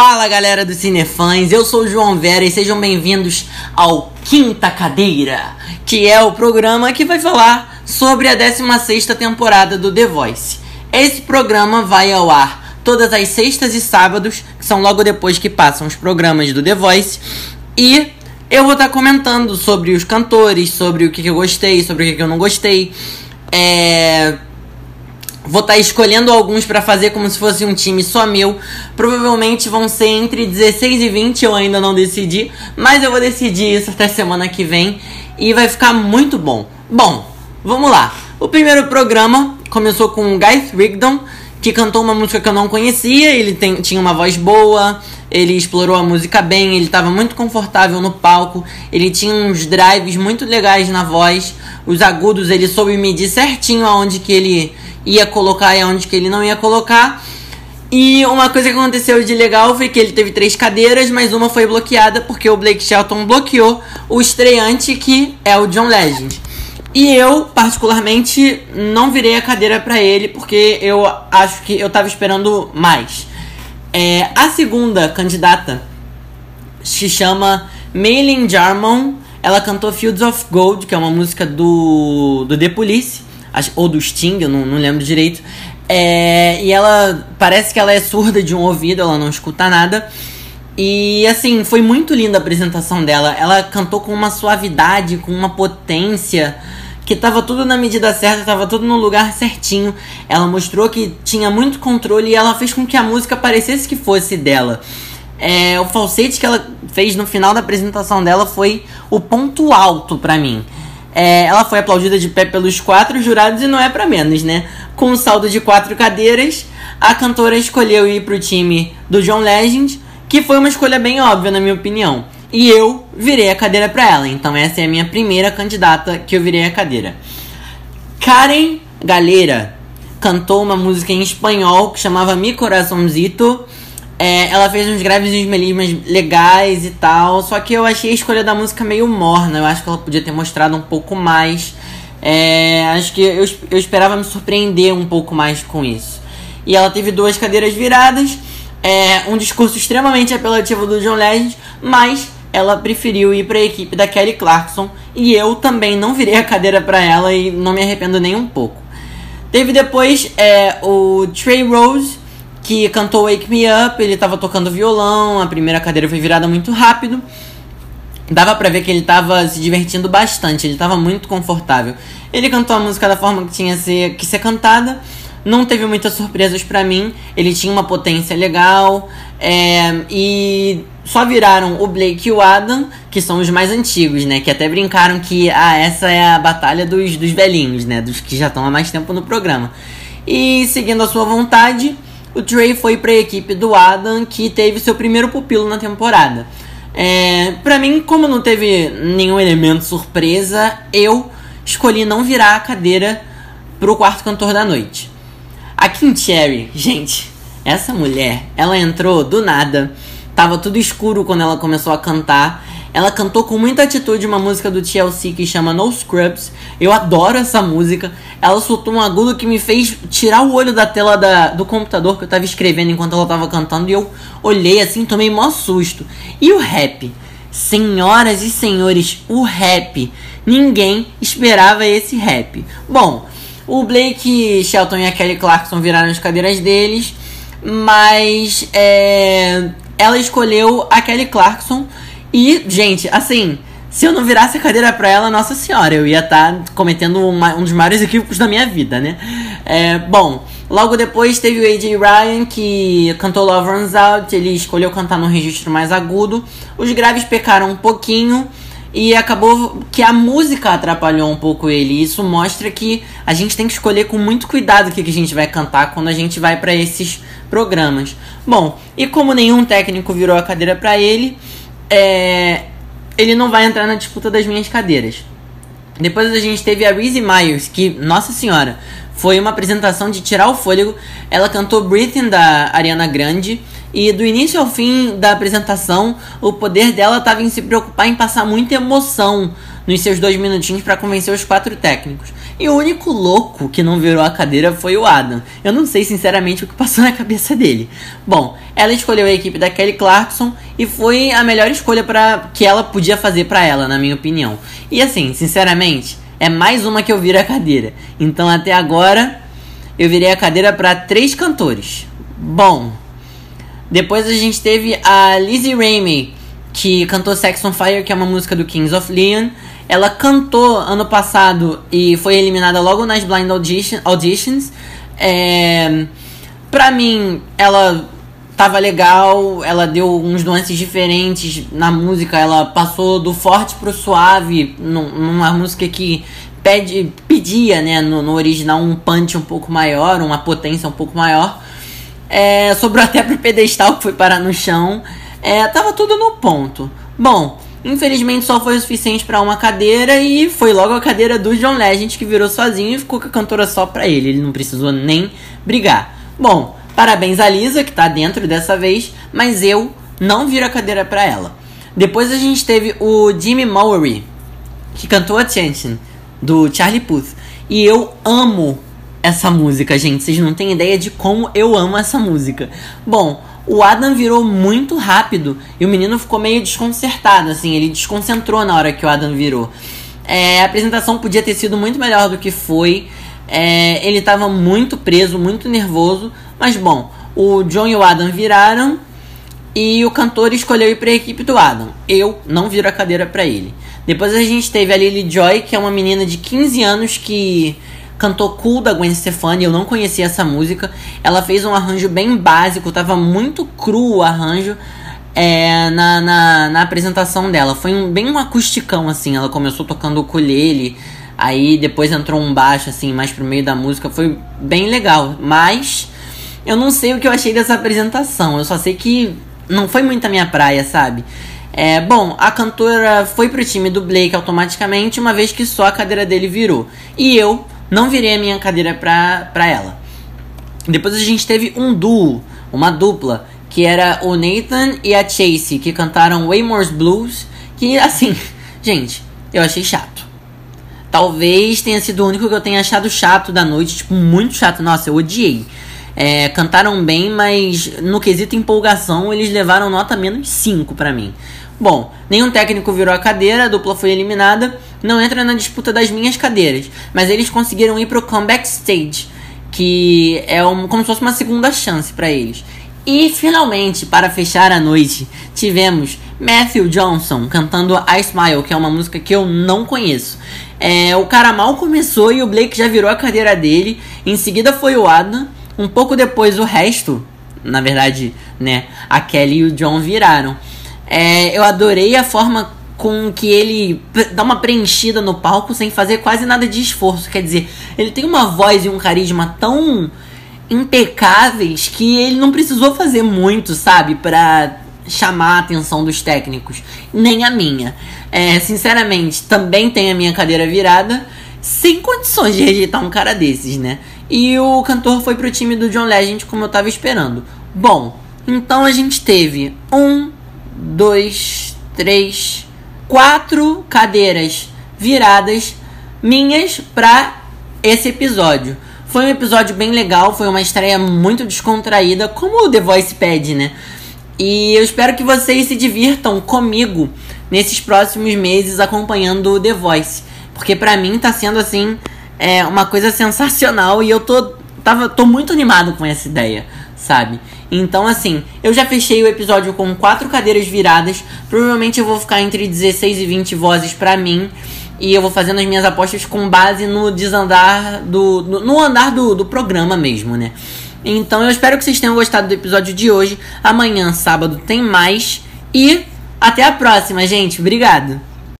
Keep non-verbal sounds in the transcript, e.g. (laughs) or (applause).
Fala galera do Cinefãs, eu sou o João Vera e sejam bem-vindos ao Quinta Cadeira, que é o programa que vai falar sobre a 16 temporada do The Voice. Esse programa vai ao ar todas as sextas e sábados, que são logo depois que passam os programas do The Voice, e eu vou estar comentando sobre os cantores, sobre o que, eu gostei, sobre o que, eu não gostei. É Vou estar tá escolhendo alguns para fazer como se fosse um time só meu. Provavelmente vão ser entre 16 e 20, eu ainda não decidi, mas eu vou decidir isso até semana que vem e vai ficar muito bom. Bom, vamos lá. O primeiro programa começou com o Guy Rigdon, que cantou uma música que eu não conhecia, ele tem, tinha uma voz boa, ele explorou a música bem, ele estava muito confortável no palco, ele tinha uns drives muito legais na voz, os agudos ele soube medir certinho aonde que ele ia colocar e onde que ele não ia colocar. E uma coisa que aconteceu de legal foi que ele teve três cadeiras, mas uma foi bloqueada porque o Blake Shelton bloqueou o estreante que é o John Legend. E eu, particularmente, não virei a cadeira para ele porque eu acho que eu tava esperando mais. É, a segunda candidata se chama Maylin Jarmon. Ela cantou Fields of Gold, que é uma música do, do The Police ou do Sting, eu não, não lembro direito. É, e ela parece que ela é surda de um ouvido, ela não escuta nada. E assim, foi muito linda a apresentação dela. Ela cantou com uma suavidade, com uma potência, que tava tudo na medida certa, tava tudo no lugar certinho. Ela mostrou que tinha muito controle e ela fez com que a música parecesse que fosse dela. É, o falsete que ela fez no final da apresentação dela foi o ponto alto para mim. É, ela foi aplaudida de pé pelos quatro jurados e não é para menos, né? Com um saldo de quatro cadeiras, a cantora escolheu ir pro time do John Legend, que foi uma escolha bem óbvia, na minha opinião. E eu virei a cadeira para ela, então essa é a minha primeira candidata que eu virei a cadeira. Karen Galera cantou uma música em espanhol que chamava Mi Coraçãozito é, ela fez uns graves e uns melismas legais e tal, só que eu achei a escolha da música meio morna. Eu acho que ela podia ter mostrado um pouco mais. É, acho que eu, eu esperava me surpreender um pouco mais com isso. E ela teve duas cadeiras viradas, é, um discurso extremamente apelativo do John Legend, mas ela preferiu ir para a equipe da Kelly Clarkson e eu também não virei a cadeira para ela e não me arrependo nem um pouco. Teve depois é, o Trey Rose que cantou Wake Me Up, ele tava tocando violão, a primeira cadeira foi virada muito rápido. Dava pra ver que ele tava se divertindo bastante, ele tava muito confortável. Ele cantou a música da forma que tinha ser, que ser cantada, não teve muitas surpresas para mim, ele tinha uma potência legal, é, e só viraram o Blake e o Adam, que são os mais antigos, né? Que até brincaram que ah, essa é a batalha dos, dos velhinhos, né? Dos que já estão há mais tempo no programa. E seguindo a sua vontade, o Trey foi para a equipe do Adam, que teve seu primeiro pupilo na temporada. É, para mim, como não teve nenhum elemento surpresa, eu escolhi não virar a cadeira pro quarto cantor da noite. A Kim Cherry, (laughs) gente, essa mulher, ela entrou do nada. Tava tudo escuro quando ela começou a cantar. Ela cantou com muita atitude uma música do TLC que chama No Scrubs. Eu adoro essa música. Ela soltou um agudo que me fez tirar o olho da tela da, do computador que eu tava escrevendo enquanto ela tava cantando. E eu olhei assim, tomei mó susto. E o rap? Senhoras e senhores, o rap. Ninguém esperava esse rap. Bom, o Blake Shelton e a Kelly Clarkson viraram as cadeiras deles. Mas é, ela escolheu a Kelly Clarkson e, gente, assim, se eu não virasse a cadeira pra ela, nossa senhora, eu ia estar tá cometendo uma, um dos maiores equívocos da minha vida, né? É, bom, logo depois teve o AJ Ryan, que cantou Love Runs Out, ele escolheu cantar num registro mais agudo. Os graves pecaram um pouquinho e acabou que a música atrapalhou um pouco ele. Isso mostra que a gente tem que escolher com muito cuidado o que, que a gente vai cantar quando a gente vai para esses programas. Bom, e como nenhum técnico virou a cadeira para ele, é, ele não vai entrar na disputa das minhas cadeiras. Depois a gente teve a Reese Myers, que, nossa senhora, foi uma apresentação de tirar o fôlego. Ela cantou Breathing da Ariana Grande. E do início ao fim da apresentação, o poder dela estava em se preocupar em passar muita emoção nos seus dois minutinhos para convencer os quatro técnicos. E o único louco que não virou a cadeira foi o Adam. Eu não sei sinceramente o que passou (laughs) na cabeça dele. Bom, ela escolheu a equipe da Kelly Clarkson e foi a melhor escolha para que ela podia fazer para ela, na minha opinião. E assim, sinceramente, é mais uma que eu viro a cadeira. Então até agora eu virei a cadeira para três cantores. Bom, depois a gente teve a Lizzie Rainey, que cantou Sex on Fire, que é uma música do Kings of Leon. Ela cantou ano passado e foi eliminada logo nas Blind Audition, Auditions. É, pra mim, ela tava legal, ela deu uns nuances diferentes na música, ela passou do forte pro suave, numa música que pede, pedia, né, no, no original um punch um pouco maior, uma potência um pouco maior. É, sobrou até pro pedestal que foi parar no chão. É, tava tudo no ponto. Bom, infelizmente só foi o suficiente para uma cadeira e foi logo a cadeira do John Legend que virou sozinho e ficou com a cantora só pra ele. Ele não precisou nem brigar. Bom, parabéns a Lisa que tá dentro dessa vez, mas eu não viro a cadeira para ela. Depois a gente teve o Jimmy Mowry, que cantou Attention, do Charlie Puth. E eu amo essa música, gente. Vocês não têm ideia de como eu amo essa música. Bom, o Adam virou muito rápido e o menino ficou meio desconcertado, assim. Ele desconcentrou na hora que o Adam virou. É, a apresentação podia ter sido muito melhor do que foi. É, ele estava muito preso, muito nervoso. Mas bom, o John e o Adam viraram e o cantor escolheu ir para a equipe do Adam. Eu não viro a cadeira para ele. Depois a gente teve a Lily Joy, que é uma menina de 15 anos que cantou Cool da Gwen Stefani, eu não conhecia essa música. Ela fez um arranjo bem básico, tava muito cru o arranjo é, na, na, na, apresentação dela. Foi um, bem um acusticão, assim. Ela começou tocando o ukulele, aí depois entrou um baixo, assim, mais pro meio da música. Foi bem legal, mas eu não sei o que eu achei dessa apresentação. Eu só sei que não foi muito a minha praia, sabe? É, bom, a cantora foi pro time do Blake automaticamente, uma vez que só a cadeira dele virou. E eu não virei a minha cadeira pra, pra ela. Depois a gente teve um duo, uma dupla, que era o Nathan e a Chase, que cantaram Waymore's Blues, que assim, (laughs) gente, eu achei chato. Talvez tenha sido o único que eu tenha achado chato da noite, tipo, muito chato. Nossa, eu odiei. É, cantaram bem, mas no quesito empolgação eles levaram nota menos 5 para mim. Bom, nenhum técnico virou a cadeira, a dupla foi eliminada, não entra na disputa das minhas cadeiras, mas eles conseguiram ir pro comeback stage, que é um, como se fosse uma segunda chance para eles. E finalmente, para fechar a noite, tivemos Matthew Johnson cantando I Smile, que é uma música que eu não conheço. É, o cara mal começou e o Blake já virou a cadeira dele. Em seguida foi o Adam. Um pouco depois o resto, na verdade, né, a Kelly e o John viraram. É, eu adorei a forma com que ele dá uma preenchida no palco sem fazer quase nada de esforço. Quer dizer, ele tem uma voz e um carisma tão impecáveis que ele não precisou fazer muito, sabe, para chamar a atenção dos técnicos, nem a minha. É, sinceramente, também tem a minha cadeira virada, sem condições de rejeitar um cara desses, né? E o cantor foi pro time do John Legend como eu tava esperando. Bom, então a gente teve um, dois, três, quatro cadeiras viradas minhas para esse episódio. Foi um episódio bem legal, foi uma estreia muito descontraída, como o The Voice pede, né? E eu espero que vocês se divirtam comigo nesses próximos meses acompanhando o The Voice, porque para mim tá sendo assim é uma coisa sensacional e eu tô tava tô muito animado com essa ideia, sabe? Então, assim, eu já fechei o episódio com quatro cadeiras viradas. Provavelmente eu vou ficar entre 16 e 20 vozes para mim. E eu vou fazendo as minhas apostas com base no desandar do. no, no andar do, do programa mesmo, né? Então eu espero que vocês tenham gostado do episódio de hoje. Amanhã, sábado, tem mais. E até a próxima, gente. Obrigado.